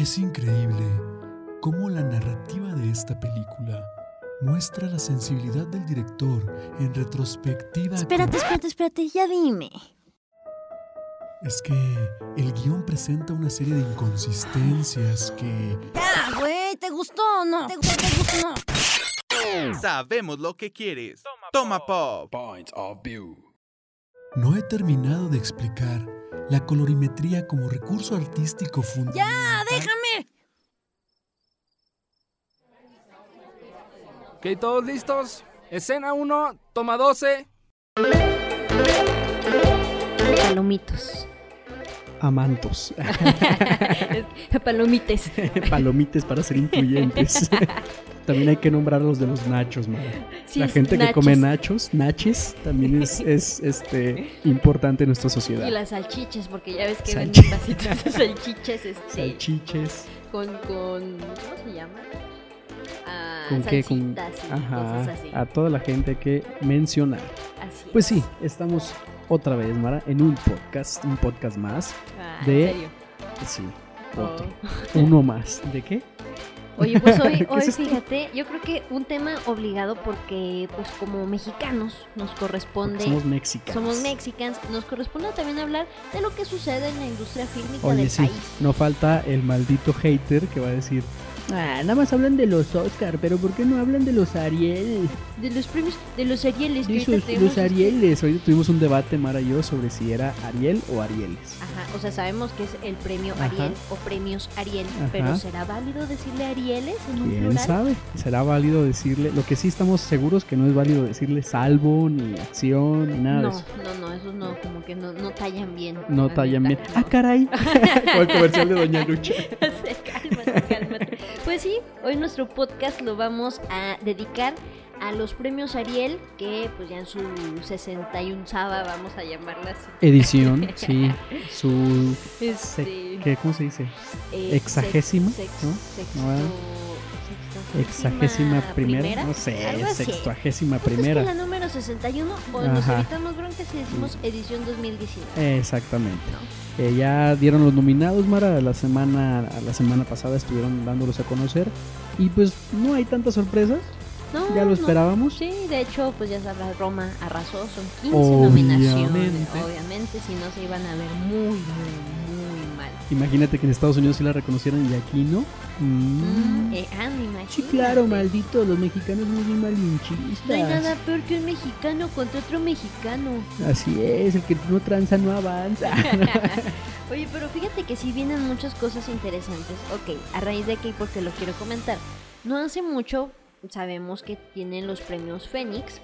Es increíble cómo la narrativa de esta película muestra la sensibilidad del director en retrospectiva. Espérate, con- espérate, espérate, ya dime. Es que el guion presenta una serie de inconsistencias que Ya, güey, ¿te gustó o no? ¿Te gustó, te gustó o no? Sabemos lo que quieres. Toma pop. Point of view. no he terminado de explicar la colorimetría como recurso artístico fundamental. ¡Ya, Ok, ¿todos listos? Escena 1, toma 12. Palomitos. Amantos. Palomites. Palomites para ser incluyentes. también hay que nombrar los de los nachos, madre. Sí, La gente que come nachos, naches, también es, es este, importante en nuestra sociedad. Y las salchiches, porque ya ves que Salchi- venden vasitos de salchiches este, Salchiches. con, con. ¿Cómo se llama? Ah, ¿Con qué? Con, ajá, cosas así. a toda la gente que mencionar. Así Pues es. sí, estamos otra vez, Mara, en un podcast, un podcast más. Ah, de- ¿En serio? Sí, Oh. otro. Uno más. ¿De qué? Oye, pues hoy, ¿Qué hoy es fíjate, yo creo que un tema obligado porque, pues como mexicanos, nos corresponde. Somos mexicanos. somos mexicanos, nos corresponde también hablar de lo que sucede en la industria fílmica Oye, del sí, país. no falta el maldito hater que va a decir, ah, nada más hablan de los Oscar, pero ¿por qué no hablan de los Ariel? De los premios, de los Arieles De esos- los Arieles. Ahorita tuvimos un debate, Mara y yo, sobre si era Ariel o Arieles. Ajá, o sea, sabemos que es el premio Ajá. Ariel o premios Ariel, Ajá. pero ¿será válido decirle Arieles en un ¿Quién plural? sabe? ¿Será válido decirle? Lo que sí estamos seguros que no es válido decirle salvo, ni acción, ni nada No, de eso. no, no, esos no, como que no, no tallan bien. No la tallan bien. ¡Ah, caray! Como el comercial de Doña Lucha. Sí, cálmate, cálmate. Pues sí, hoy nuestro podcast lo vamos a dedicar a los premios Ariel, que pues ya en su 61 vamos a llamarla así. Edición, sí. Su. Este, ¿qué, ¿Cómo se dice? eh, Exagésima, sex- ¿no? Exagésima primera. No sé, sextuagésima primera. Es la número 61, o nos evitamos broncas y decimos edición 2019. Exactamente. Eh, ya dieron los nominados, Mara. La semana, la semana pasada estuvieron dándolos a conocer. Y pues no hay tantas sorpresas. No, Ya lo no. esperábamos. Sí, de hecho, pues ya sabrás, Roma arrasó, son 15 nominaciones. Obviamente. Obviamente, si no se iban a ver muy, muy, muy. Imagínate que en Estados Unidos sí la reconocieron y aquí no. Mm. Mm, eh, ah, me. Sí, claro, maldito. Los mexicanos muy malinchistas. No hay nada peor que un mexicano contra otro mexicano. Así es, el que no tranza no avanza. Oye, pero fíjate que sí vienen muchas cosas interesantes. Ok, a raíz de aquí, porque lo quiero comentar. No hace mucho sabemos que tienen los premios Fénix.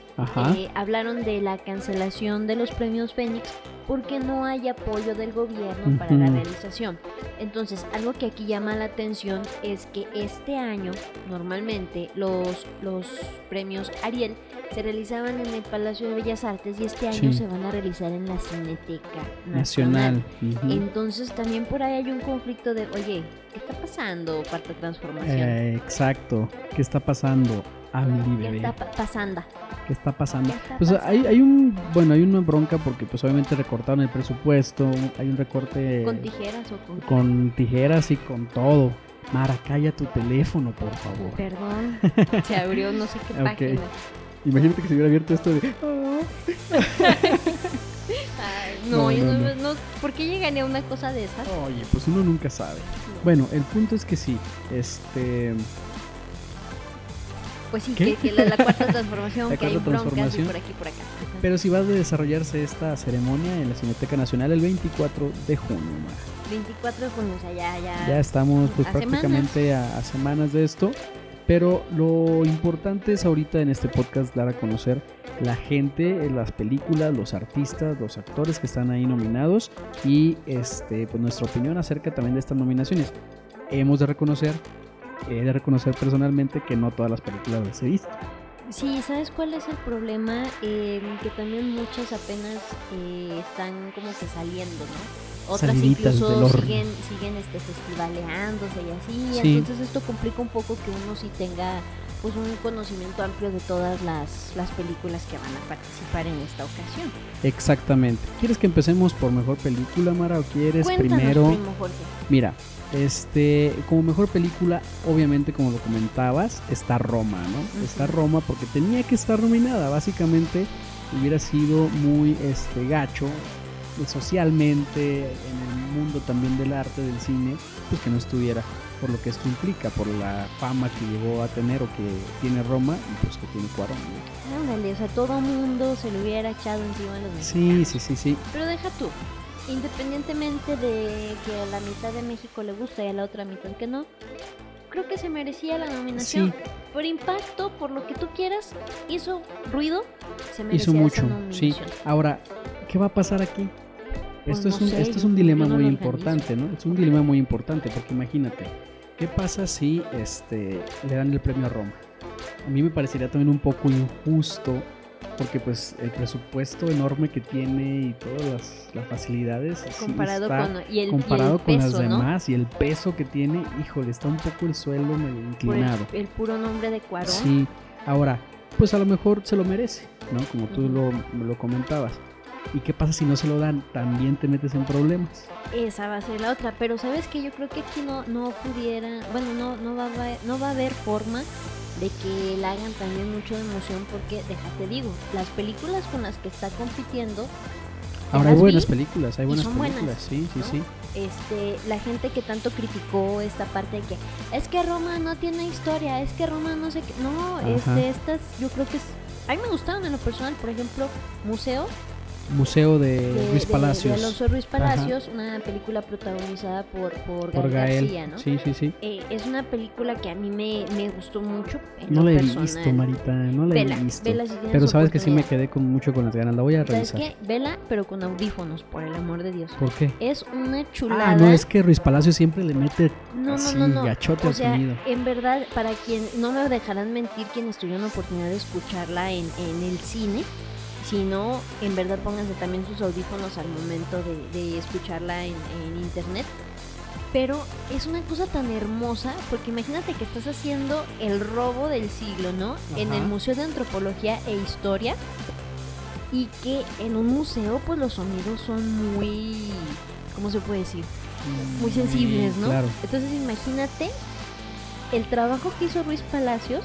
Eh, hablaron de la cancelación de los premios Fénix porque no hay apoyo del gobierno para la realización. Entonces, algo que aquí llama la atención es que este año, normalmente, los, los premios Ariel se realizaban en el Palacio de Bellas Artes y este año Sí. se van a realizar en la Cineteca Nacional. Entonces también por ahí hay un conflicto de, oye, ¿qué está pasando, Cuarta Transformación? Eh, exacto. ¿Qué está pasando? Amli, ¿Qué bebé. está pa- pasando? ¿Qué está pasando? ¿Qué está Pues pasando? hay, hay un, bueno, hay una bronca porque pues obviamente recortaron el presupuesto, hay un recorte ¿Con tijeras o con...? con tijeras y con todo. Mara, calla tu teléfono, por favor. Perdón, se abrió no sé qué Ok. página. Imagínate que se hubiera abierto esto de... Ay, no, No, yo no, ¿por qué llegaría a una cosa de esas? Oye, pues uno nunca sabe. Bueno, el punto es que sí, este... Pues sí, ¿Qué? que, que la, la cuarta transformación, La que hay cuarta broncas y transformación. por aquí por acá. Ajá. Pero sí va a desarrollarse esta ceremonia en la Cineteca Nacional el 24 de junio. Mara. 24 de junio, o sea, ya, ya... Ya estamos pues a prácticamente a, a semanas de esto. Pero lo importante es ahorita en este podcast dar a conocer la gente, eh, las películas, los artistas, los actores que están ahí nominados y este pues nuestra opinión acerca también de estas nominaciones. Hemos de reconocer, he de reconocer personalmente que no todas las películas las he visto. Sí, ¿sabes cuál es el problema? Eh, que también muchas apenas eh, están como que saliendo, ¿no? Otras Saliditas incluso siguen, siguen este, festivaleándose y así. Sí. Entonces esto complica un poco que uno sí tenga pues un conocimiento amplio de todas las, las películas que van a participar en esta ocasión. Exactamente. ¿Quieres que empecemos por mejor película, Mara, o quieres Cuéntanos, primero? primo Jorge. Mira, este, como mejor película, obviamente, como lo comentabas, está Roma, ¿no? Está Roma porque tenía que estar nominada. Básicamente, hubiera sido muy este gacho socialmente, en el mundo también del arte, del cine, pues que no estuviera. Por lo que esto implica, por la fama que llegó a tener o que tiene Roma y pues que tiene Cuarón. ¿no? Ándale, o sea, todo mundo se lo hubiera echado encima de los Sí, mexicanos. sí, sí, sí. Pero deja tú, independientemente de que a la mitad de México le gusta y a la otra mitad que no, creo que se merecía la nominación. Sí. Por impacto, por lo que tú quieras, hizo ruido, se merecía Hizo mucho, esa sí. nominación. Ahora, ¿qué va a pasar aquí? Pues Esto, no es un, sé, esto es un dilema muy importante, ¿no? Es un dilema muy importante porque imagínate, ¿qué pasa si este, le dan el premio a Roma? A mí me parecería también un poco injusto porque pues el presupuesto enorme que tiene y todas las, las facilidades Comparado está- con, y el, y el comparado con peso, las ¿no? demás y el peso que tiene, híjole, está un poco el suelo medio Por el, inclinado. el puro nombre de Cuarón. Sí, ahora, pues a lo mejor se lo merece, ¿no? Como tú lo, lo comentabas. ¿Y qué pasa si no se lo dan? También te metes en problemas. Esa va a ser la otra, pero sabes que yo creo que aquí no, no pudiera, bueno, no, no, va, a haber- no va a haber forma de que la hagan también mucho de emoción porque, déjate digo, las películas con las que está compitiendo, Ahora hay buenas vi películas, hay buenas son buenas, películas, sí, sí, ¿no? sí. este, la gente que tanto criticó esta parte de que es que Roma no tiene historia, es que Roma no sé qué, no, Ajá. este, estas, yo creo que es, a mí me gustaron en lo personal, por ejemplo, Museo Museo de, de, Luis de- Palacios. de Alonso Ruiz Palacios, una película protagonizada por, por, por Gael. García, ¿no? Sí, sí, sí. Eh, es una película que a mí me, me gustó mucho. No la he personal. visto, Marita, no la Vela, he visto. vela si Pero sabes que sí me quedé con mucho con las ganas. La voy a ¿Sabes revisar. qué? Vela, pero con audífonos, por el amor de Dios. ¿Por qué? Es una chulada. Ah, no, es que Ruiz Palacios siempre le mete No, así, no, no. gachote O sea, sonido. en verdad, para quien no me dejarán mentir quienes tuvieron la oportunidad de escucharla en, en el cine, si no, en verdad pónganse también sus audífonos al momento de, de escucharla en, en internet. Pero es una cosa tan hermosa, porque imagínate que estás haciendo el robo del siglo, ¿no? En el Museo de Antropología e Historia. Y que en un museo, pues los sonidos son muy. ¿Cómo se puede decir? muy sensibles, ¿no? Claro. Entonces imagínate el trabajo que hizo Ruiz Palacios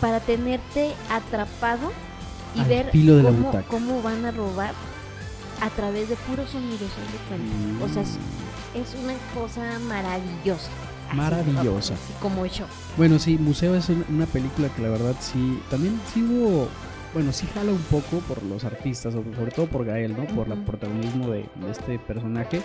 para tenerte atrapado y Al ver filo de la cómo, butaca. cómo van a robar a través de puros sonidos, de cuenta. O sea, es, es una cosa maravillosa. Así, Maravillosa. así como hecho. Bueno, sí, Museo es un- una película que la verdad sí, también sí hubo, bueno, sí jala un poco por los artistas, sobre, todo por Gael, ¿no? Por el protagonismo de, de este personaje.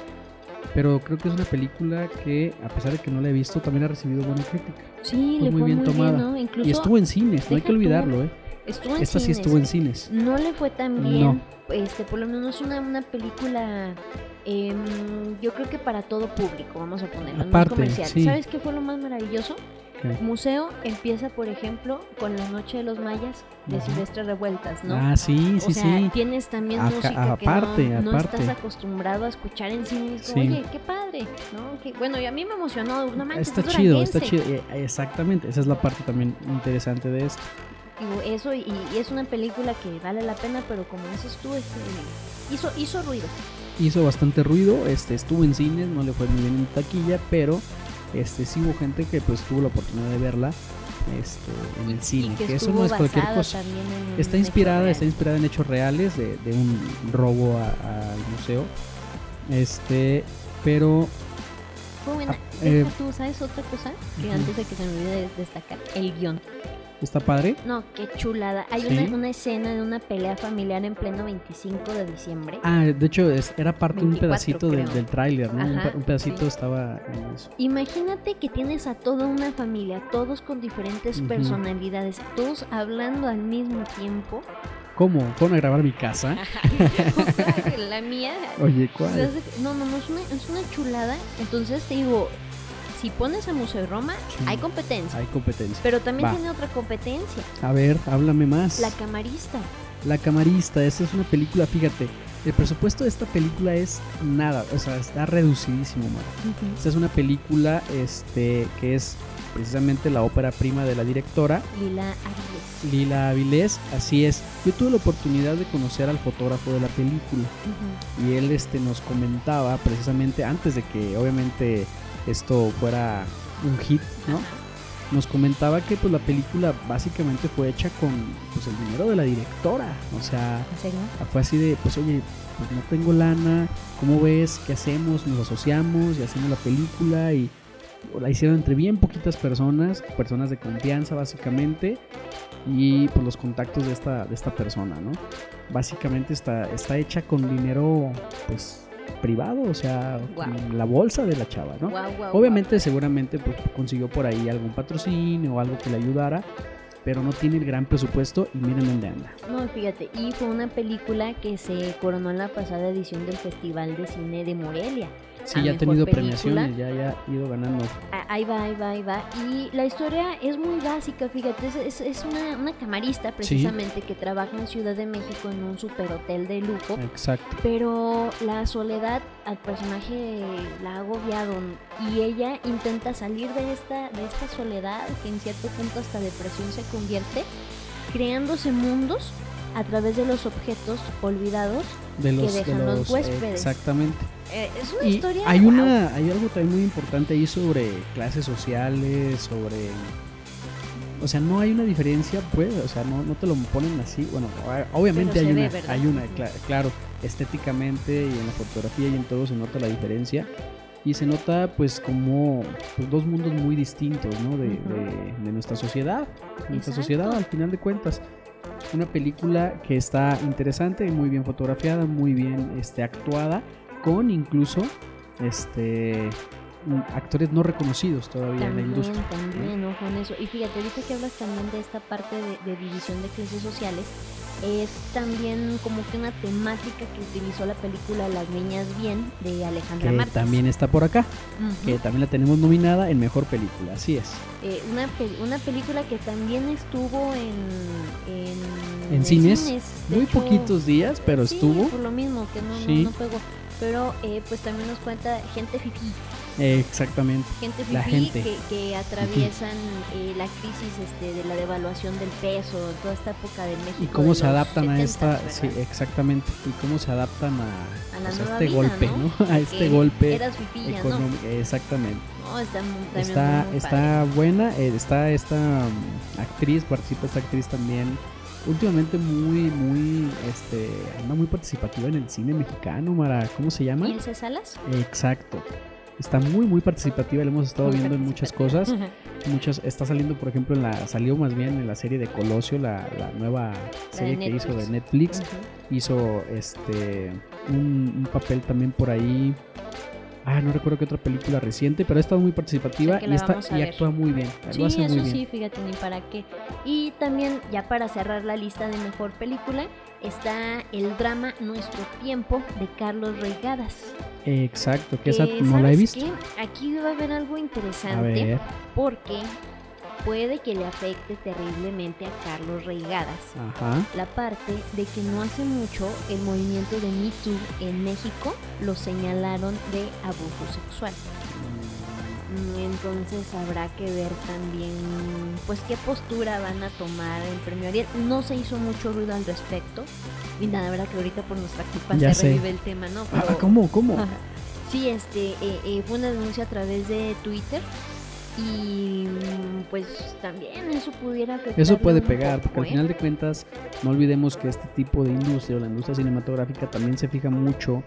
Pero creo que es una película que, a pesar de que no la he visto, también ha recibido buena crítica. Sí, Fue le muy fue bien muy tomada. bien, ¿no? Incluso y estuvo en cines, no hay que olvidarlo, ¿eh? Estuvo en Esta sí cines. estuvo en cines. No le fue tan bien. No. Este, por lo menos una, una película. em, yo creo que para todo público, vamos a ponerlo. no es Aparte, comercial. sí. ¿Sabes qué fue lo más maravilloso? ¿Qué? Museo empieza, por ejemplo, con La Noche de los Mayas de Ujú. Silvestre Revueltas, ¿no? Ah, sí, sí, o sea, sí. tienes también Acá- música aparte, que no, no aparte. estás acostumbrado a escuchar en cine. y es como, Sí. Oye, qué padre, ¿no? Que- bueno, y a mí me emocionó. No manches, Está es chido, está chido. eh, Exactamente, esa es la parte también interesante de esto. Digo, eso y, y es una película que vale la pena, pero como dices tú, este, hizo, hizo ruido. hizo bastante ruido, este estuvo en cines, no le fue muy bien en taquilla, pero este sí hubo gente que pues tuvo la oportunidad de verla este, en el cine, y que, que eso no es cualquier cosa. Está inspirada, está inspirada en hechos reales de, de un robo a- al museo. Este, pero Fue buena. Ah, eh, tú, ¿sabes otra cosa? Que antes de que se me olvide de- destacar, el guion. Está padre. No, qué chulada. Hay Sí. una, una escena de una pelea familiar en pleno 25 de diciembre. Ah, de hecho es- era parte de un 24 pedacito del, creo. del tráiler, ¿no? Un, Ajá, pe- un pedacito sí. estaba en eso. Imagínate que tienes a toda una familia, todos con diferentes personalidades, todos hablando al mismo tiempo. ¿Cómo? ¿Fueron a grabar mi casa? O sea, la mía Oye, ¿cuál? No, no, no, es una, es una chulada. Entonces te digo, si pones a Museo de Roma, Sí. hay competencia. Hay competencia. Pero también Va. tiene otra competencia, A ver, háblame más. la camarista. La camarista, esta es una película, fíjate, El presupuesto de esta película es nada, o sea, está reducidísimo, Mara. Esta es una película este, que es precisamente la ópera prima de la directora, Lila Avilés. Lila Avilés, así es. Yo tuve la oportunidad de conocer al fotógrafo de la película y él este, nos comentaba precisamente antes de que obviamente esto fuera un hit, ¿no? Nos comentaba que pues la película básicamente fue hecha con pues el dinero de la directora, o sea, ¿En serio? fue así de, pues oye, pues no tengo lana, ¿cómo ves? ¿Qué hacemos? Nos asociamos y hacemos la película y la hicieron entre bien poquitas personas, personas de confianza básicamente y pues los contactos de esta, de esta persona, ¿no? Básicamente está, está hecha con dinero pues privado, o sea, con la bolsa de la chava, ¿no? Obviamente, seguramente pues, consiguió por ahí algún patrocinio o algo que le ayudara, pero no tiene el gran presupuesto y miren dónde anda. No, fíjate, y fue una película que se coronó en la pasada edición del Festival de Cine de Morelia. Sí, ya ha tenido película. premiaciones, ya, ya ha ido ganando. Ah, Ahí va, ahí va, ahí va. Y la historia es muy básica, fíjate, es, es- es una, una camarista precisamente que trabaja en Ciudad de México en un superhotel de lujo. Exacto. Pero la soledad al personaje la ha agobiado y ella intenta salir de esta, de esta soledad que en cierto punto hasta depresión se convierte, creándose mundos a través de los objetos olvidados. De los, de dejan los los- huéspedes. exactamente. Eh, es una Y historia... hay una, hay algo también muy importante ahí sobre clases sociales, sobre o sea, no hay una diferencia, pues, o sea, no, no te lo ponen así. Bueno, obviamente hay una, hay una, claro, estéticamente y en la fotografía y en todo se nota la diferencia. Y se nota pues como pues, dos mundos muy distintos, ¿no? De, de- de nuestra sociedad. Nuestra Exacto. sociedad al final de cuentas. Una película que está interesante, muy bien fotografiada, muy bien este, actuada, con incluso este actores no reconocidos todavía en la También, industria. también, ojo en eso. Y fíjate, ahorita que hablas también de esta parte de, de división de clases sociales, es también como que una temática que utilizó la película Las Niñas Bien de Alejandra Que también está por acá, que también la tenemos nominada en mejor película, así es. Eh, una, pel- una película que también estuvo en... En, En cines, Muy hecho, poquitos días, pero sí, estuvo. por lo mismo, que no, Sí. no pegó. Pero eh, pues también nos cuenta gente fifí, Eh, exactamente. gente La gente. que, que atraviesan eh, la crisis este, de la devaluación del peso, toda esta época de México. Y cómo se adaptan a 70s, esta, ¿verdad? sí, exactamente. Y cómo se adaptan a, A la pues, a nueva este vida, golpe, ¿no? ¿no? A este golpe Eras ya no. económico. Exactamente. No, está, muy- Está, muy está buena, eh, está esta mm, actriz, participa esta actriz también. Últimamente muy, muy, este, anda muy participativa en el cine mexicano, Mara. ¿Cómo se llama? Ilse Salas. Exacto. Está muy, muy participativa. La hemos estado Muy viendo en muchas cosas. Muchas, está saliendo, por ejemplo, en la, salió más bien en la serie de Colosio, la, la nueva serie que hizo de Netflix. Hizo este un, un papel también por ahí. Ah, no recuerdo qué otra película reciente, pero ha estado muy participativa y, está, y actúa muy bien. Sí, hace eso muy bien. sí, fíjate ni para qué. Y también, ya para cerrar la lista de mejor película, está el drama Nuestro Tiempo de Carlos Reigadas. Exacto, que esa Que, no la he ¿sabes visto. qué? Aquí va a haber algo interesante ver, porque puede que le afecte terriblemente a Carlos Reigadas. ajá. La parte de que no hace mucho el movimiento de Me Too en México lo señalaron de abuso sexual. Entonces habrá que ver también pues qué postura van a tomar el premio Ariel. No se hizo mucho ruido al respecto. Y nada, verdad que ahorita por nuestra culpa Ya se sé. revive el tema, ¿no? Ah, ¿Cómo? ¿Cómo? Sí, este, eh, eh, fue una denuncia a través de Twitter y mm, pues también eso pudiera afectar. Eso puede pegar, porque al final de cuentas no olvidemos que este tipo de industria o la industria cinematográfica también se fija mucho,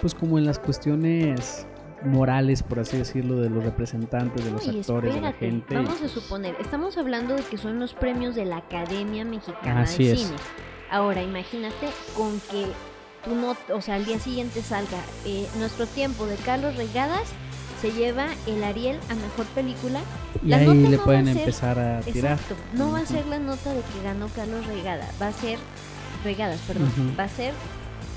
pues como en las cuestiones morales, por así decirlo, de los representantes, de los actores, de la gente. Vamos a suponer, estamos hablando de que son los premios de la Academia Mexicana Así de es. Cine. Ahora, imagínate con que tú no, o sea, al día siguiente salga eh, nuestro tiempo de Carlos Regadas se lleva el Ariel a mejor película. y la ahí nota le no pueden a ser- empezar a tirar. Exacto. No va a ser la nota de que ganó Carlos Regada, va a ser Regadas, perdón. Va a ser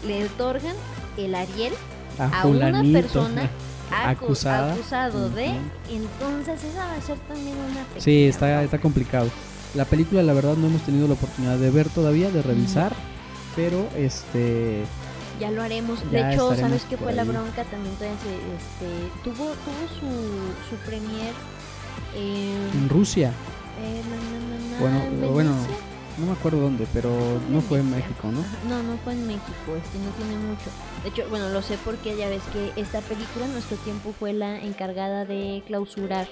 le otorgan el Ariel A, a una persona Acusada. acusado de, entonces esa va a ser también una Sí, pequeña está, está complicado. La película, la verdad, no hemos tenido la oportunidad de ver todavía, de revisar, pero este Ya lo haremos. Ya de hecho, ¿sabes qué fue la bronca? También todavía se, este, tuvo, tuvo su, su premier en, En Rusia. eh, na, na, na, Bueno, en bueno. No me acuerdo dónde, pero no fue en. México, ¿no? No, no fue en México, este no tiene mucho. De hecho, bueno, lo sé porque ya ves que esta película en nuestro tiempo fue la encargada de clausurar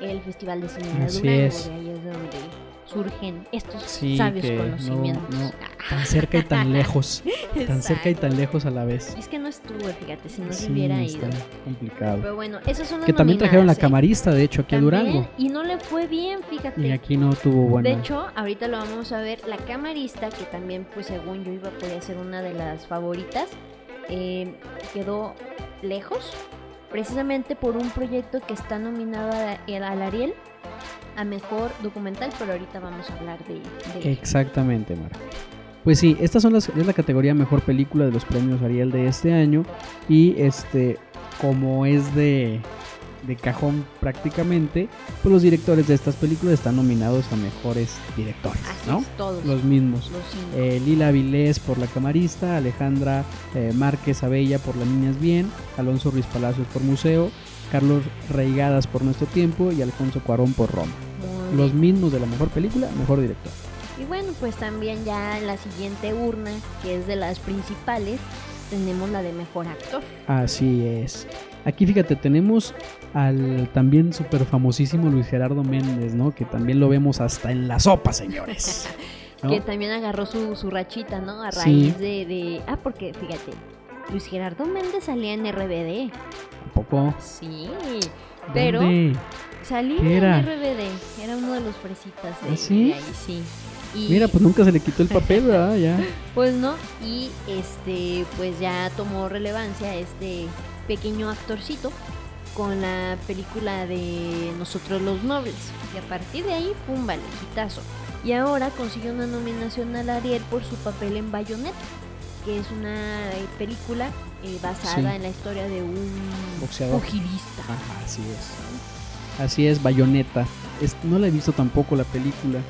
el Festival de Cine de Así Durango. es. De ahí es de donde surgen estos Sí, sabios no, conocimientos. no, tan cerca y tan lejos, tan cerca y tan lejos a la vez. Es que no estuve, fíjate, si no se Sí, hubiera ido. complicado. Pero bueno, esas son las Que también trajeron la ¿eh? camarista, de hecho, aquí a También, Durango. Y no le fue bien, fíjate. Y aquí no tuvo buena. De hecho, ahorita lo vamos a ver, la camarista, que también, pues según yo iba, podía ser una de las favoritas, eh, quedó lejos, precisamente por un proyecto que está nominado a- al Ariel a Mejor Documental, pero ahorita vamos a hablar de, de Exactamente, Mara. Pues sí, estas son las, es la categoría mejor película de los premios Ariel de este año. Y este, como es de, de cajón prácticamente, pues los directores de estas películas están nominados a mejores directores, Así ¿no? es, todos Los mismos. los. Eh, Lila Vilés por La Camarista, Alejandra eh, Márquez Abella por Las Niñas Bien, Alonso Ruiz Palacios por Museo, Carlos Reigadas por Nuestro Tiempo y Alfonso Cuarón por Roma. Muy Los mismos de la mejor película, mejor director. Y bueno, pues también ya en la siguiente urna, que es de las principales, tenemos la de Mejor Actor. Así es. Aquí fíjate, tenemos al también súper famosísimo Luis Gerardo Méndez, ¿no? Que también lo vemos hasta en la sopa, señores. ¿no? Que también agarró su, su rachita, ¿no? A Sí. raíz de, de- Ah, porque fíjate, Luis Gerardo Méndez salía en RBD. Tampoco. Sí. Pero ¿Dónde? salía en RBD. Era uno de los fresitas de, ¿Ah, sí? de ahí, sí. Y, Mira, pues nunca se le quitó el papel, ¿verdad? Ya. pues no. Y este, pues ya tomó relevancia este pequeño actorcito con la película de Nosotros los Nobles. Y a partir de ahí, pum, vale, hitazo. Y ahora consiguió una nominación al Ariel por su papel en Bayonetta, que es una eh, película eh, basada Sí. en la historia de un Boxeador. Ajá, así es. Así es, Bayonetta. Es- no la he visto tampoco la película,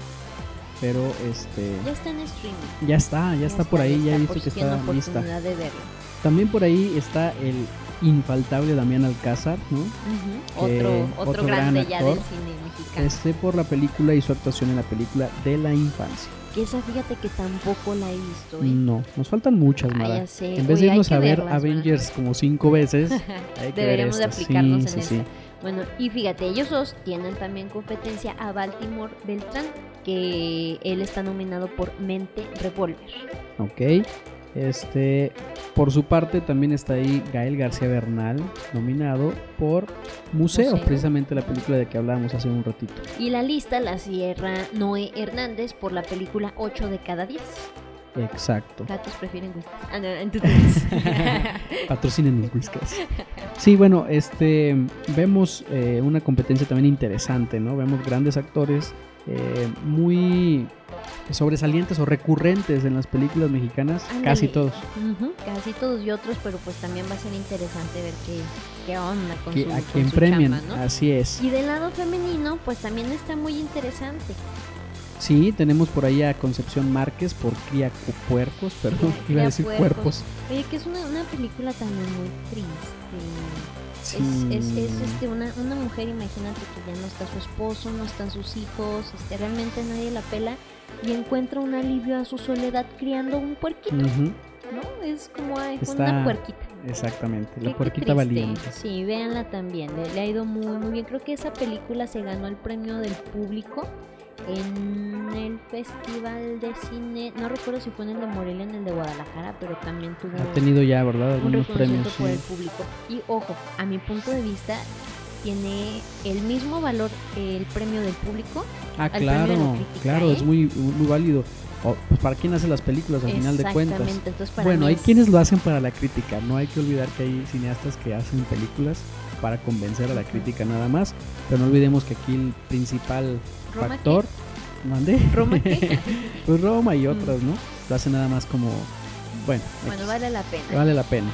pero este Ya está en streaming. ya está, ya, está por ahí, ya he visto que está lista. de verlo. También por ahí está el infaltable Damián Alcázar, ¿no? Ujú. Que Otro, otro, otro grande gran ya del cine mexicano. Este por la película y su actuación en la película de la infancia. Que esa fíjate que tampoco la he visto. ¿eh? No, nos faltan muchas, Mara. En vez Oye, de irnos a ver verlas, Avengers como cinco veces, hay que ver Deberíamos de estas. aplicarnos sí, en sí, esa. sí. Bueno, y fíjate, ellos dos tienen también competencia a Baltimore Beltrán, que él está nominado por Mente Revolver. Ok. Este, por su parte también está ahí Gael García Bernal, nominado por Museo, Museo. precisamente la película de que hablábamos hace un ratito. Y la lista la cierra Noé Hernández por la película 8 de cada 10. Exacto. Gatos prefieren whisky. Ah, no, entonces. Patrocinen mis whiskers. Sí, bueno, este vemos eh, una competencia también interesante, ¿no? Vemos grandes actores eh, muy sobresalientes o recurrentes en las películas mexicanas, casi todos. Casi todos y otros, pero pues también va a ser interesante ver qué, qué onda con Que, su, a con quien su premian, chamba, ¿no? así es. Y del lado femenino, pues también está muy interesante. Sí, tenemos por ahí a Concepción Márquez por Cría Puercos, perdón, Cría- iba a decir Puercos. cuerpos. Oye, que es una, una película también muy triste. Sí. Es, es, es, este, una, una mujer, imagínate que ya no está su esposo, no están sus hijos, este, realmente nadie la pela y encuentra un alivio a su soledad criando un puerquito, ¿no? Es como ay, Está una puerquita. exactamente, Qué- la qué puerquita triste. valiente. Sí, véanla también. Le, le ha ido muy, muy bien. Creo que esa película se ganó el premio del público en el Festival de Cine. No recuerdo si fue en el de Morelia, en el de Guadalajara, pero también tuvo Ha tenido ya, ¿verdad? un Algunos premios. por el público. Y ojo, a mi punto de vista, tiene el mismo valor el premio del público. Ah, claro, crítica, claro, ¿eh? es muy, muy válido. O, pues para quién hace las películas al final de cuentas. Exactamente. Entonces, para Bueno, hay es- quienes lo hacen para la crítica, no hay que olvidar que hay cineastas que hacen películas para convencer a la crítica nada más, pero no olvidemos que aquí el principal ¿Roma factor, ¿mande? ¿Roma qué? pues Roma y Mm. otras, ¿no? Lo hacen nada más como, bueno, bueno, vale la pena. vale la pena.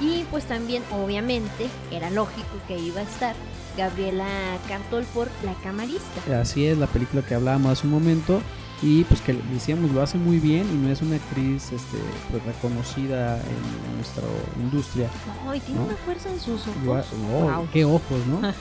Y pues también, obviamente, era lógico que iba a estar Gabriela Cartol por La Camarista. Así es, la película que hablábamos hace un momento, y pues que decíamos lo hace muy bien y no es una actriz este pues reconocida en, en nuestra industria No, y tiene ¿No? una fuerza en sus ojos. Ha- oh, qué ojos no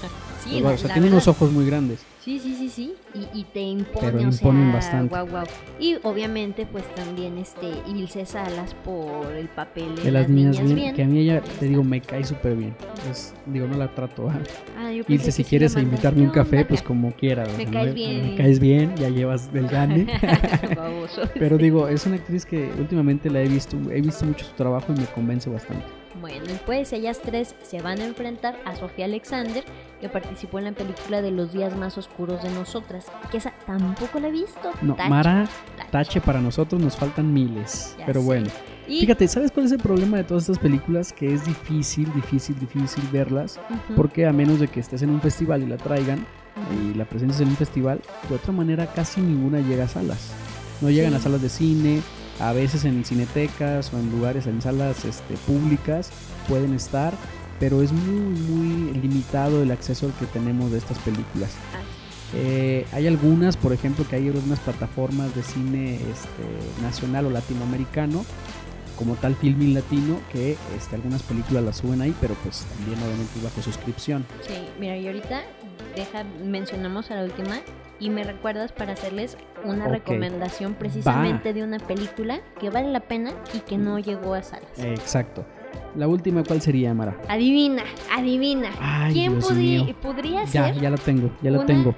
Sí, o la- sea la tiene verdad. unos ojos muy grandes Sí, sí, sí, sí. Y, y te impone, Pero o imponen sea, bastante. Guau, guau. Y obviamente, pues también este Ilse Salas por el papel de, de las niñas bien, que a mí ella te digo me cae súper bien Es- digo no la trato ¿ah? Ah, yo Ilse si quieres invitarme un café "¿Qué pues como quieras o Me sea, caes bien. me caes bien ya llevas del gane pero digo es una actriz que últimamente la he visto he visto mucho su trabajo y me convence bastante Bueno, y pues ellas tres se van a enfrentar a Sofía Alexander, que participó en la película de Los días más oscuros de nosotras, que esa tampoco la he visto. no Tache, Mara tache. Tache para nosotros nos faltan miles Ya pero sé. bueno Y, Fíjate, ¿sabes cuál es el problema de todas estas películas? Que es difícil, difícil, difícil verlas. Porque a menos de que estés en un festival y la traigan y la presencias en un festival, de otra manera casi ninguna llega a salas. No llegan Sí. a salas de cine, a veces en cinetecas o en lugares, en salas este, públicas pueden estar, pero es muy, muy limitado el acceso al que tenemos de estas películas. Eh, hay algunas, por ejemplo, que hay algunas plataformas de cine este, nacional o latinoamericano, como tal Filmin Latino, que este, algunas películas las suben ahí, pero pues también obviamente bajo suscripción. Sí, mira, y ahorita deja, mencionamos a la última y me recuerdas para hacerles una recomendación precisamente de una película que vale la pena y que no llegó a salas. Exacto. La última, ¿cuál sería, Mara? Adivina, adivina. Ay, ¿Quién podría Ya, ser ya la tengo, ya la tengo.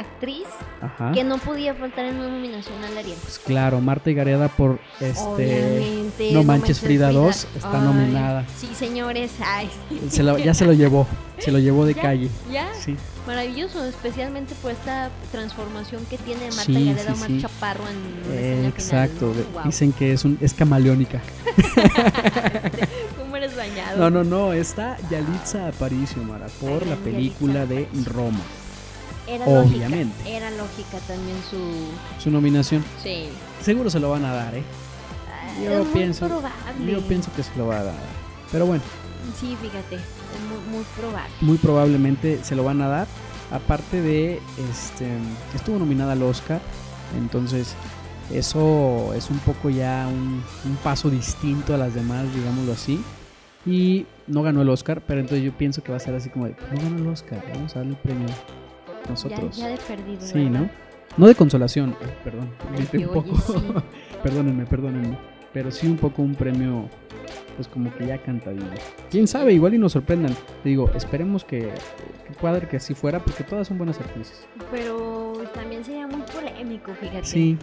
Actriz Ajá. que no podía faltar en una nominación al Ariel? Pues claro, Marta y Gareda por este. Obviamente. No Manches Frida 2 está Ay, nominada. Sí, señores. Ay, Se lo- ya se lo llevó, se lo llevó de Ya, calle. ya. Sí. Maravilloso, especialmente por esta transformación que tiene Marta Sí, Gareda sí, Omar sí. Chaparro en Eh, escena exacto. Wow. dicen que es un es camaleónica. ¿Cómo eres bañado? No, no, no, está Yalitza Aparicio, Mara, por la película Yalitza de Aparicio. Roma. Era Obviamente. lógica. Era lógica también su. Su nominación. Sí. Seguro se lo van a dar, ¿eh? Ah, Yo es muy pienso- probable. Yo pienso que se lo va a dar. Pero bueno, Sí, fíjate. Es muy, muy probable. muy probablemente se lo van a dar. Aparte de, este, estuvo nominada al Oscar, entonces eso es un poco ya un, un paso distinto a las demás, digámoslo así. Y no ganó el Oscar, pero entonces yo pienso que va a ser así como de, no ganó el Oscar, vamos a darle el premio nosotros. Ya, ya de perdido. Sí, ¿verdad? ¿no? No de consolación, eh, perdón, Ay, un oye, poco. sí. perdónenme, perdónenme. Pero sí un poco un premio, pues como que ya cantadillo. Quién sabe, igual y nos sorprendan. Te digo, esperemos que, que cuadre que así fuera, porque todas son buenas actrices. Pero también sería muy polémico, fíjate. Sí.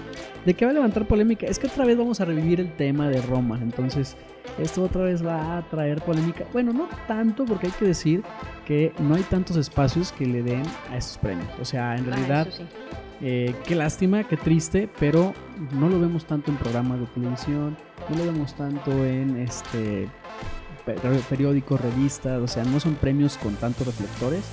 ¿De qué va a levantar polémica? Es que otra vez vamos a revivir el tema de Roma. Entonces, esto otra vez va a traer polémica. Bueno, no tanto, porque hay que decir que no hay tantos espacios que le den a estos premios. O sea, en Ah, realidad, eso sí. eh, qué lástima, qué triste, pero no lo vemos tanto en programas de televisión, no lo vemos tanto en este per- periódicos, revistas, o sea, no son premios con tantos reflectores.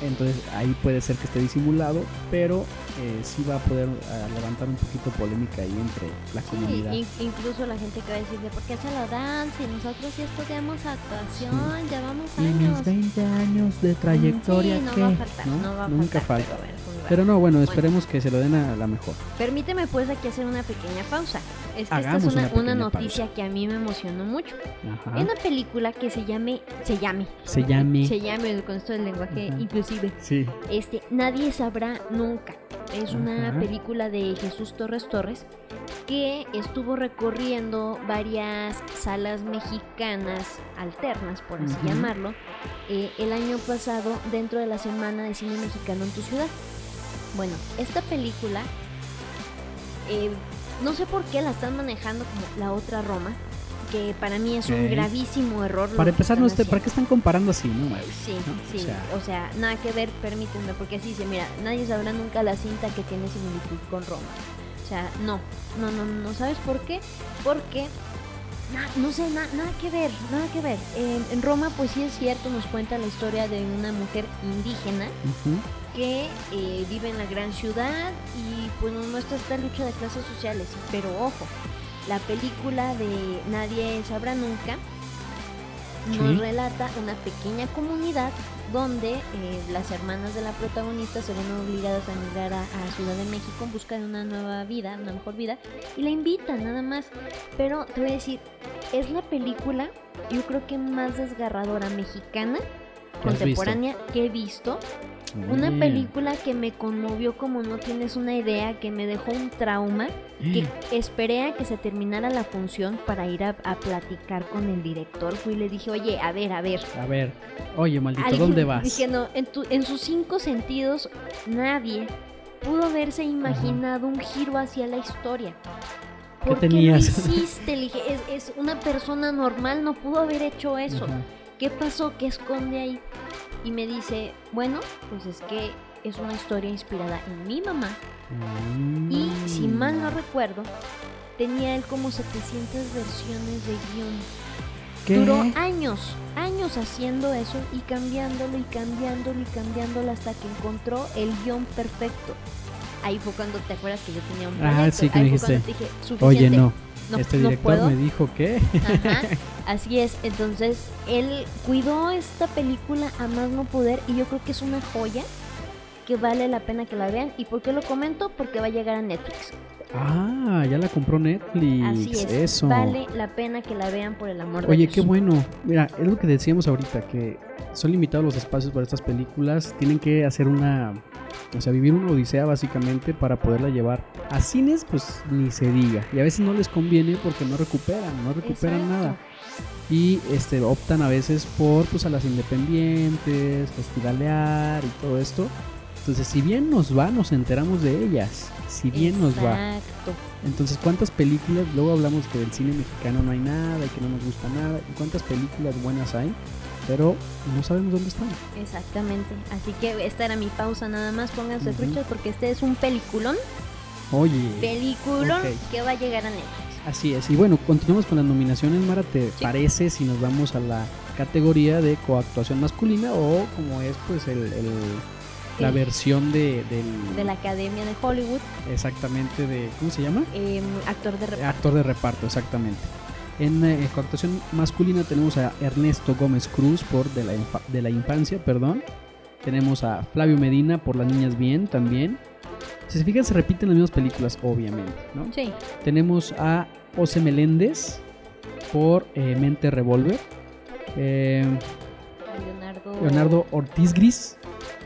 Entonces ahí puede ser que esté disimulado, pero eh, sí va a poder ah, levantar un poquito polémica ahí entre la Sí, comunidad. in- incluso la gente que va a decir de por qué se lo dan si nosotros ya estudiamos actuación, llevamos Y mis años. 20 años de trayectoria, sí, no ¿qué? va a faltar, ¿No? no, va a Nunca faltar. falta. Pero, bueno, pues, Pero no, bueno, Bueno. esperemos que se lo den a la mejor. Permíteme pues aquí hacer una pequeña pausa. Es que Hagamos esta es una una, una pequeña noticia pausa. que a mí me emocionó mucho. Ajá. Hay una película que se llame, se llame, Se llame. se llame con esto del lenguaje Ajá. inclusive. Sí. Este, Nadie sabrá nunca. Es una película de Jesús Torres Torres que estuvo recorriendo varias salas mexicanas alternas, por así llamarlo, eh, el año pasado dentro de la Semana de Cine Mexicano en tu ciudad. Bueno, esta película, eh, no sé por qué la están manejando como la otra Roma, que para mí es un gravísimo error. Para empezar, no esté. ¿para qué están comparando así, no? Sí, ¿No? sí, O sea, nada que ver, permítanme, porque así dice, mira, nadie sabrá nunca la cinta que tiene similitud con Roma. O sea, no, no, no, no, ¿sabes por qué? Porque, na- no sé, na- nada que ver, nada que ver. En, en Roma, pues sí es cierto, nos cuenta la historia de una mujer indígena. Que eh, vive en la gran ciudad y pues nos muestra esta lucha de clases sociales. Pero ojo, la película de Nadie sabrá nunca nos relata una pequeña comunidad donde eh, las hermanas de la protagonista se ven obligadas a emigrar a, a Ciudad de México en busca de una nueva vida, una mejor vida, y la invitan nada más. Pero te voy a decir, es la película, yo creo que más desgarradora mexicana ¿Que has contemporánea que he visto. Una Oye. película que me conmovió como no tienes una idea, que me dejó un trauma, que esperé a que se terminara la función para ir a, a platicar con el director. Fui y le dije, oye, a ver, a ver. A ver, oye, maldito, ¿dónde vas? Dije, no, en, tu- en sus cinco sentidos, nadie pudo haberse imaginado un giro hacia la historia. ¿Qué ¿Por qué tenías? hiciste? Le dije, es, es una persona normal, no pudo haber hecho eso. Ajá. ¿Qué pasó? ¿Qué esconde ahí? Y me dice, bueno, pues es que es una historia inspirada en mi mamá. Y si mal no Mm. recuerdo, tenía él como 700 versiones de guion. ¿Qué? Duró años, años haciendo eso y cambiándolo y cambiándolo y cambiándolo hasta que encontró el guion perfecto. Ahí fue cuando te acuerdas que yo tenía un Ah, proyecto. sí, que Ahí dijiste, dije, Oye, no. no, este director me dijo que. Ajá, así es. Entonces, él cuidó esta película a más no poder y yo creo que es una joya que vale la pena que la vean. ¿Y por qué lo comento? Porque va a llegar a Netflix. Ah, ya la compró Netflix. Así es. Eso. Vale la pena que la vean por el amor de Oye, qué bueno. Mira, es lo que decíamos ahorita, que son limitados los espacios para estas películas. Tienen que hacer una, o sea, vivir una odisea básicamente para poderla llevar a cines, pues ni se diga. Y a veces no les conviene porque no recuperan, no recuperan Exacto. nada. Y este, optan a veces por pues a las independientes, festivalear y todo esto. Entonces, si bien nos va, nos enteramos de ellas. Si bien nos va. Exacto. Entonces, ¿cuántas películas? Luego hablamos que del cine mexicano no hay nada y que no nos gusta nada. ¿Y cuántas películas buenas hay? Pero no sabemos dónde están. Exactamente. Así que esta era mi pausa nada más. Pónganse truchas porque este es un peliculón. Oye, Peliculón Ok. que va a llegar a Netflix. así es. Y bueno, continuamos con las nominaciones. Mara, ¿te Sí. parece si nos vamos a la categoría de coactuación masculina o como es pues el, el- la versión de, del... De la Academia de Hollywood. Exactamente de... ¿Cómo se llama? em, actor de reparto. Actor de reparto, exactamente. En eh, coactuación masculina tenemos a Ernesto Gómez Cruz por de la, infa- de la infancia, perdón. Tenemos a Flavio Medina por Las Niñas Bien también. Si se fijan, se repiten las mismas películas, obviamente, ¿no? Sí. Tenemos a José Meléndez por eh, Mente Revolver. Eh, Leonardo. Leonardo Ortiz Gris,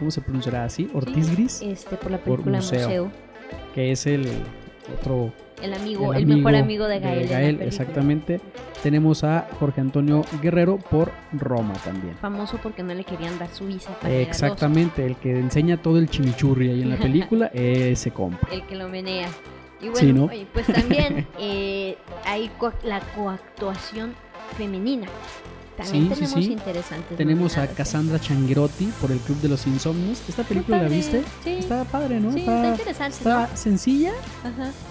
¿cómo se pronunciará así? Ortiz Gris, Este, por la Por película Museo. Museo. que es el otro El amigo, el, mejor amigo de Gael. la película. exactamente. Tenemos a Jorge Antonio Guerrero por Roma también. Famoso porque no le querían dar su visa para Exactamente, el que enseña todo el chimichurri ahí en la película, ese compa. El que lo menea. Y bueno, Sí, ¿no? oye, pues también eh, hay co- la coactuación femenina. También Sí, sí, tenemos sí. interesantes. Tenemos a. Cassandra Changuerotti por el Club de los Insomnios. ¿Esta película la viste? sí. Está padre, ¿no? Sí, está, está interesante. está sencilla,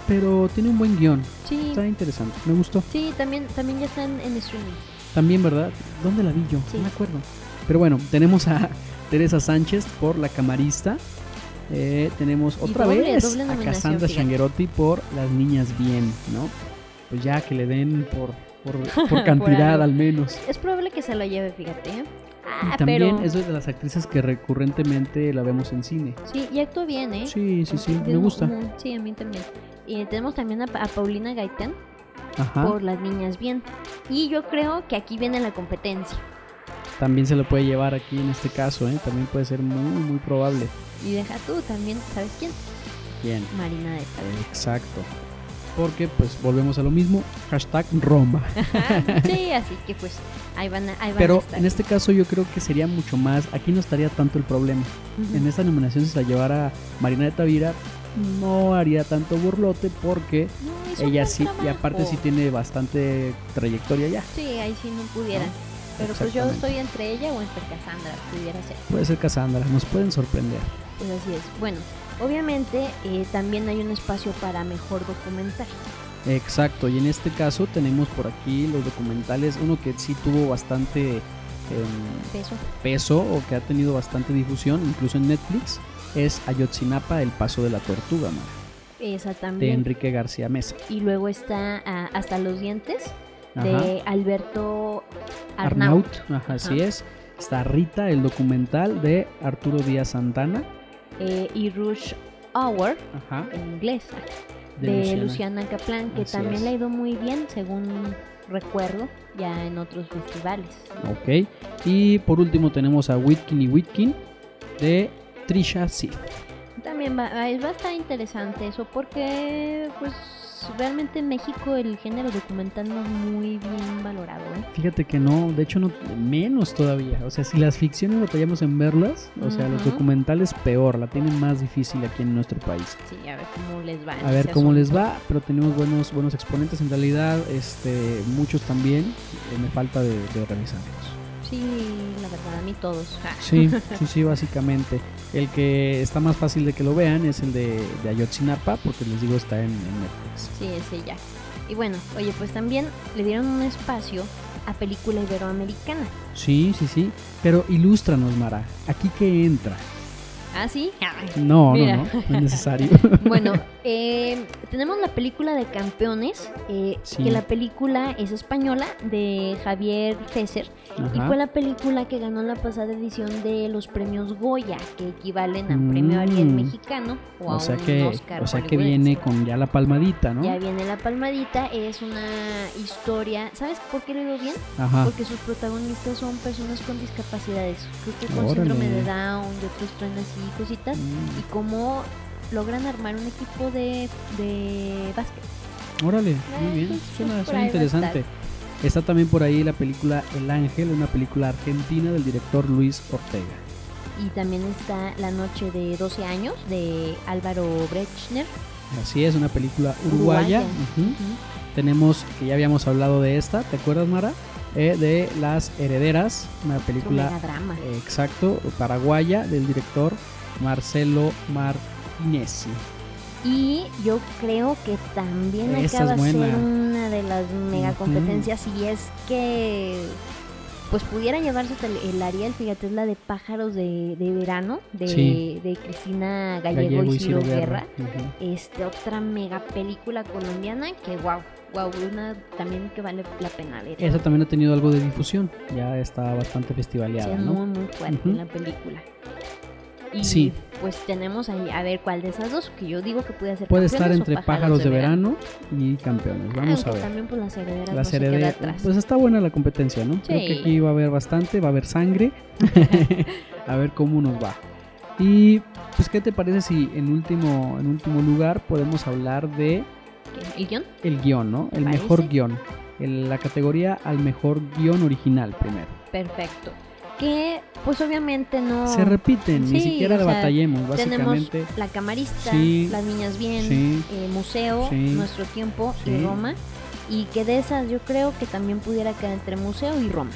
pero tiene un buen guion. Sí. Está interesante, me gustó. Sí, también, también ya están en streaming. También, ¿verdad? ¿Dónde la vi yo? Sí. No me acuerdo. Pero bueno, tenemos a Teresa Sánchez por La Camarista. Eh, tenemos otra doble, vez doble a Cassandra. Changuerotti por Las Niñas Bien, ¿no? Pues ya que le den por, por, por Por cantidad algo. al menos. Es probable que se lo lleve, fíjate. ¿eh? Y Ah, también pero... es de las actrices que recurrentemente la vemos en cine. Sí, y actúa bien, ¿eh? Sí, sí, sí, me gusta. Sí, a mí también. Y tenemos también a, a Paulina Gaitán Ajá. por Las Niñas Bien. Y yo creo que aquí viene la competencia. También se lo puede llevar aquí en este caso, ¿eh? También puede ser muy, muy probable. Y deja tú también, ¿sabes quién? Bien. Marina de Tavera. Exacto. Porque pues volvemos a lo mismo. Hashtag Roma. sí, así que pues ahí van a, ahí van a Pero estar. en este caso yo creo que sería mucho más, aquí no estaría tanto el problema. En esta nominación si se la llevara Marina de Tavira, no haría tanto burlote porque No, ella sí, y aparte sí tiene bastante trayectoria ya. Sí, ahí sí no pudieran. ¿No? Pero pues yo estoy entre ella o entre Cassandra, pudiera ser. Puede ser Cassandra, nos pueden sorprender. Pues así es. Bueno, obviamente eh, también hay un espacio para mejor documental. Exacto, y en este caso tenemos por aquí los documentales, uno que sí tuvo bastante em, Peso. peso o que ha tenido bastante difusión, incluso en Netflix, es Ayotzinapa, El Paso de la Tortuga, ¿no? Esa de también. Enrique García Mesa. Y luego está ah, Hasta los dientes de Alberto Arnaut. Ajá, así Ajá. es. Está Rita, el documental de Arturo Díaz Santana. Eh, y Rush Hour, Ajá. en inglés, de, Luciana. Kaplan, que Así también es. le ha ido muy bien, según recuerdo, ya en otros festivales. Ok. Y por último tenemos a Whitkin y Whitkin de Trisha Sith. También va va a estar interesante eso porque pues realmente en México el género documental no es muy bien valorado. ¿eh? Fíjate que no, de hecho no, menos todavía. O sea, si las ficciones batallamos en verlas, o sea, los documentales peor, la tienen más difícil aquí en nuestro país. Sí, a ver cómo les va. A ver cómo les va, pero tenemos buenos buenos exponentes en realidad, este muchos también, eh, me falta de, de. Sí, la verdad, a mí todos. Ah, Sí, sí, sí, básicamente. El que está más fácil de que lo vean es el de, de Ayotzinapa, porque les digo está en, en Netflix. Sí, ese ya. Y bueno, oye, pues también le dieron un espacio a película iberoamericana. Sí, sí, sí. Pero ilústranos, Mara. ¿Aquí qué entra? ¿Ah, sí? No, Mira. no, no, no es necesario. Bueno, eh, tenemos la película de Campeones, eh, Sí. que la película es española de Javier Fesser y fue la película que ganó la pasada edición de los premios Goya, que equivalen a Mm. premio Ariel mexicano o, a sea un que, Oscar o sea que viene con ya la palmadita, ¿no? Ya viene la palmadita, es una historia, ¿sabes por qué lo digo bien? Ajá. Porque sus protagonistas son personas con discapacidades, creo que con Órale. síndrome de Down y otros traen así cositas, Mm, y cómo logran armar un equipo de, de básquet. Órale, Eh, muy bien. Suena, suena interesante. Está también por ahí la película El Ángel, una película argentina del director Luis Ortega. Y también está La Noche de 12 años de Álvaro Brechner. Así es, una película uruguaya. Tenemos, que ya habíamos hablado de esta, ¿te acuerdas, Mara? Eh, de Las Herederas, una película, megadrama. eh, exacto, paraguaya, del director Marcelo Y yo creo que también Esta acaba de ser una de las mega competencias y es que pues pudiera llevarse el, el Ariel, fíjate, es la de Pájaros de, de Verano de, Sí. de Cristina Gallego, y Ciro Guerra. Ujú. Este, otra mega película colombiana que wow, wow, una también que vale la pena ver. Esa también ha tenido algo de difusión, ya está bastante Sí, festivaleada, es ¿no? muy muy fuerte Ujú. la película. Y Sí. Pues tenemos ahí a ver cuál de esas dos, que yo digo que puede ser Puede estar entre pájaros de verano y campeones. Vamos a ver. también pues las herederas Las no se queda herederas. atrás. Pues está buena la competencia, ¿no? Creo que Sí. aquí va a haber bastante, va a haber sangre. a ver cómo nos va. Y pues qué te parece si en último en último lugar podemos hablar de. ¿El guion? el guion, ¿no? El Parece. mejor guion. El- la categoría al mejor guion original primero. Perfecto. Que pues obviamente no... Se repiten, ni siquiera sea, batallemos, Tenemos básicamente. La Camarista, Sí. Las Niñas Bien, Sí. eh, Museo. Nuestro Tiempo y Roma. Y que de esas yo creo que también pudiera quedar entre Museo y Roma.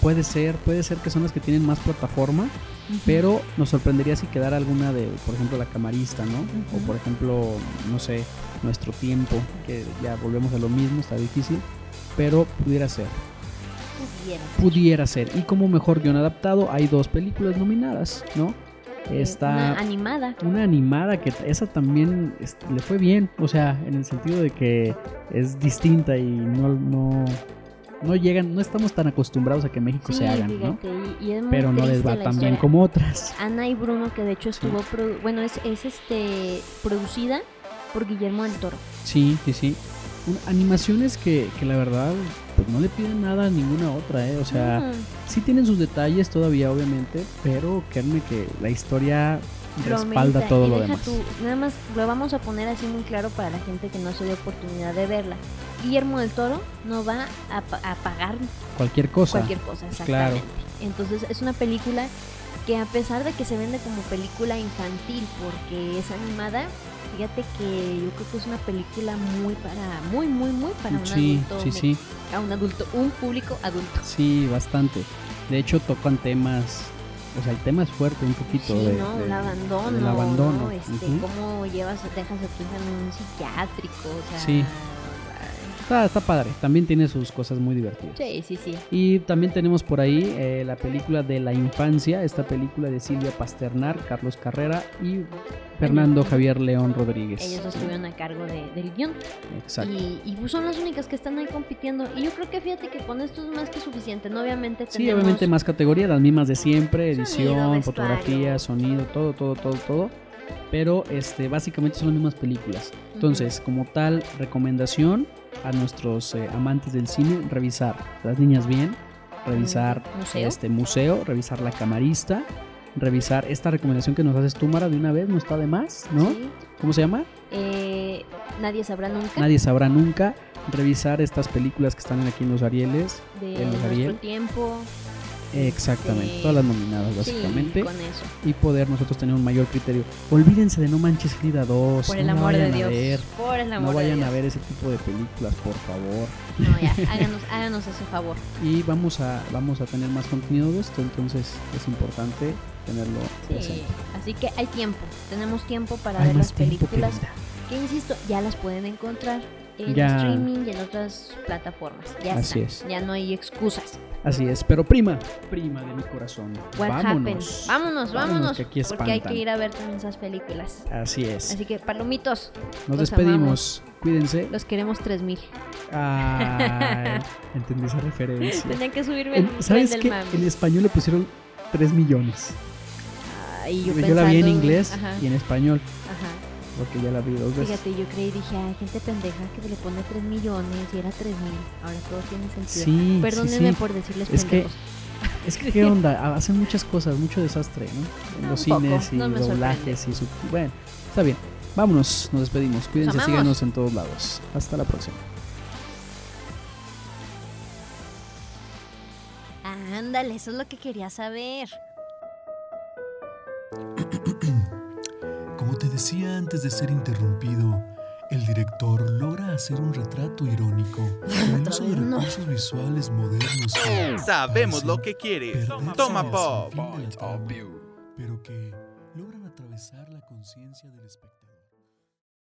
Puede ser, puede ser que son las que tienen más plataforma, pero nos sorprendería si quedara alguna de, por ejemplo, la camarista, ¿no? O por ejemplo, no sé, nuestro tiempo, que ya volvemos a lo mismo, está difícil, pero pudiera ser, Pudiera. pudiera ser. Y como mejor guion adaptado, hay dos películas nominadas, ¿no? Está Una animada. una animada que esa también le fue bien, o sea, en el sentido de que es distinta y no, no, no llegan, no estamos tan acostumbrados a que México Sí, se hagan, ¿no? y, y Pero no les va tan bien como otras. Ana y Bruno, que de hecho Sí. estuvo, produ- bueno, es, es este producida por Guillermo del Toro. Sí, sí, sí. Un- animaciones que, que la verdad pues no le piden nada a ninguna otra, ¿eh? O sea, sí tienen sus detalles todavía, obviamente, pero créanme que la historia respalda todo Y lo demás. nada más lo vamos a poner así muy claro para la gente que no se dio oportunidad de verla. Guillermo del Toro no va a, a pagar Cualquier cosa. cualquier cosa, claro. exactamente. Entonces es una película que a pesar de que se vende como película infantil porque es animada, fíjate que yo creo que es una película muy para, muy, muy, muy para un Sí, adulto, sí, me- sí, a un adulto, un público adulto. sí, bastante. De hecho, tocan temas, o sea, el tema es fuerte un poquito Sí, de, ¿no? de- el abandono, del abandono. ¿no? Este, cómo llevas, dejas a tu hija en un psiquiátrico, o sea, Sí. Está, está padre. También tiene sus cosas muy divertidas. Sí, sí, sí. Y también tenemos por ahí eh, la película de la infancia, esta película de Silvia Pasternak, Carlos Carrera y Fernando Javier León Rodríguez. Ellos estuvieron a cargo de- del guion. Exacto. Y, y pues son las únicas que están ahí compitiendo. Y yo creo que fíjate que con esto es más que suficiente. ¿no? Obviamente Sí, tenemos- obviamente más categorías, las mismas de siempre, Sonido, edición, vestuario. fotografía, sonido, todo, todo, todo, todo. Pero este, básicamente son las mismas películas. Entonces, como tal, recomendación a nuestros eh, amantes del cine, revisar Las Niñas Bien, revisar Museo. este museo, revisar La Camarista, revisar esta recomendación que nos haces tú, Mara, de una vez, no está de más, ¿no? Sí. ¿Cómo se llama? Eh, nadie sabrá nunca Nadie sabrá nunca. Revisar estas películas que están aquí en los Arieles. de en los nuestro Ariel. tiempo. Exactamente, Sí. todas las nominadas básicamente. Sí, con eso. y poder nosotros tener un mayor criterio. Olvídense de No Manches Frida 2. Por el no amor de Dios. ver, Por el amor no de vayan Dios. a ver ese tipo de películas, por favor. No, ya, háganos, háganos ese favor. Y vamos a, vamos a tener más contenido de esto, entonces es importante tenerlo Sí, presente. así que hay tiempo. Tenemos tiempo para Hay ver las tiempo, películas. querida. Que insisto, ya las pueden encontrar en Ya. streaming y en otras plataformas. Ya Así está. es. Ya no hay excusas. Así es, pero prima, prima de mi corazón. What vámonos. happens? Vámonos, vámonos. que aquí porque hay que ir a ver también esas películas. Así es. Así que, palomitos, Nos despedimos. Cuídense. los queremos 3000. Ay, entendí esa referencia. Tenían que subirme el ¿Sabes del qué? mame. En español le pusieron 3 millones. Ay, yo, Yo, la vi en inglés Ajá, y en español. Porque ya la vi dos veces. Fíjate, yo creí, dije, ay, gente pendeja que le pone 3 millones y era 3000. Ahora todo tiene sentido. Sí, sí, Perdónenme sí. por decirles Es que pendejos. Es que, ¿qué onda? Hacen muchas cosas, mucho desastre, ¿no? En los poco, cines y no doblajes y su... Bueno, está bien. Vámonos, nos despedimos. Cuídense, síganos en todos lados. Hasta la próxima. Ándale, eso es lo que quería saber. Como te decía antes de ser interrumpido, el director logra hacer un retrato irónico con el uso de vez no. recursos visuales modernos que Sabemos lo que quieres. Toma pop. pero que logran atravesar la conciencia del espectador.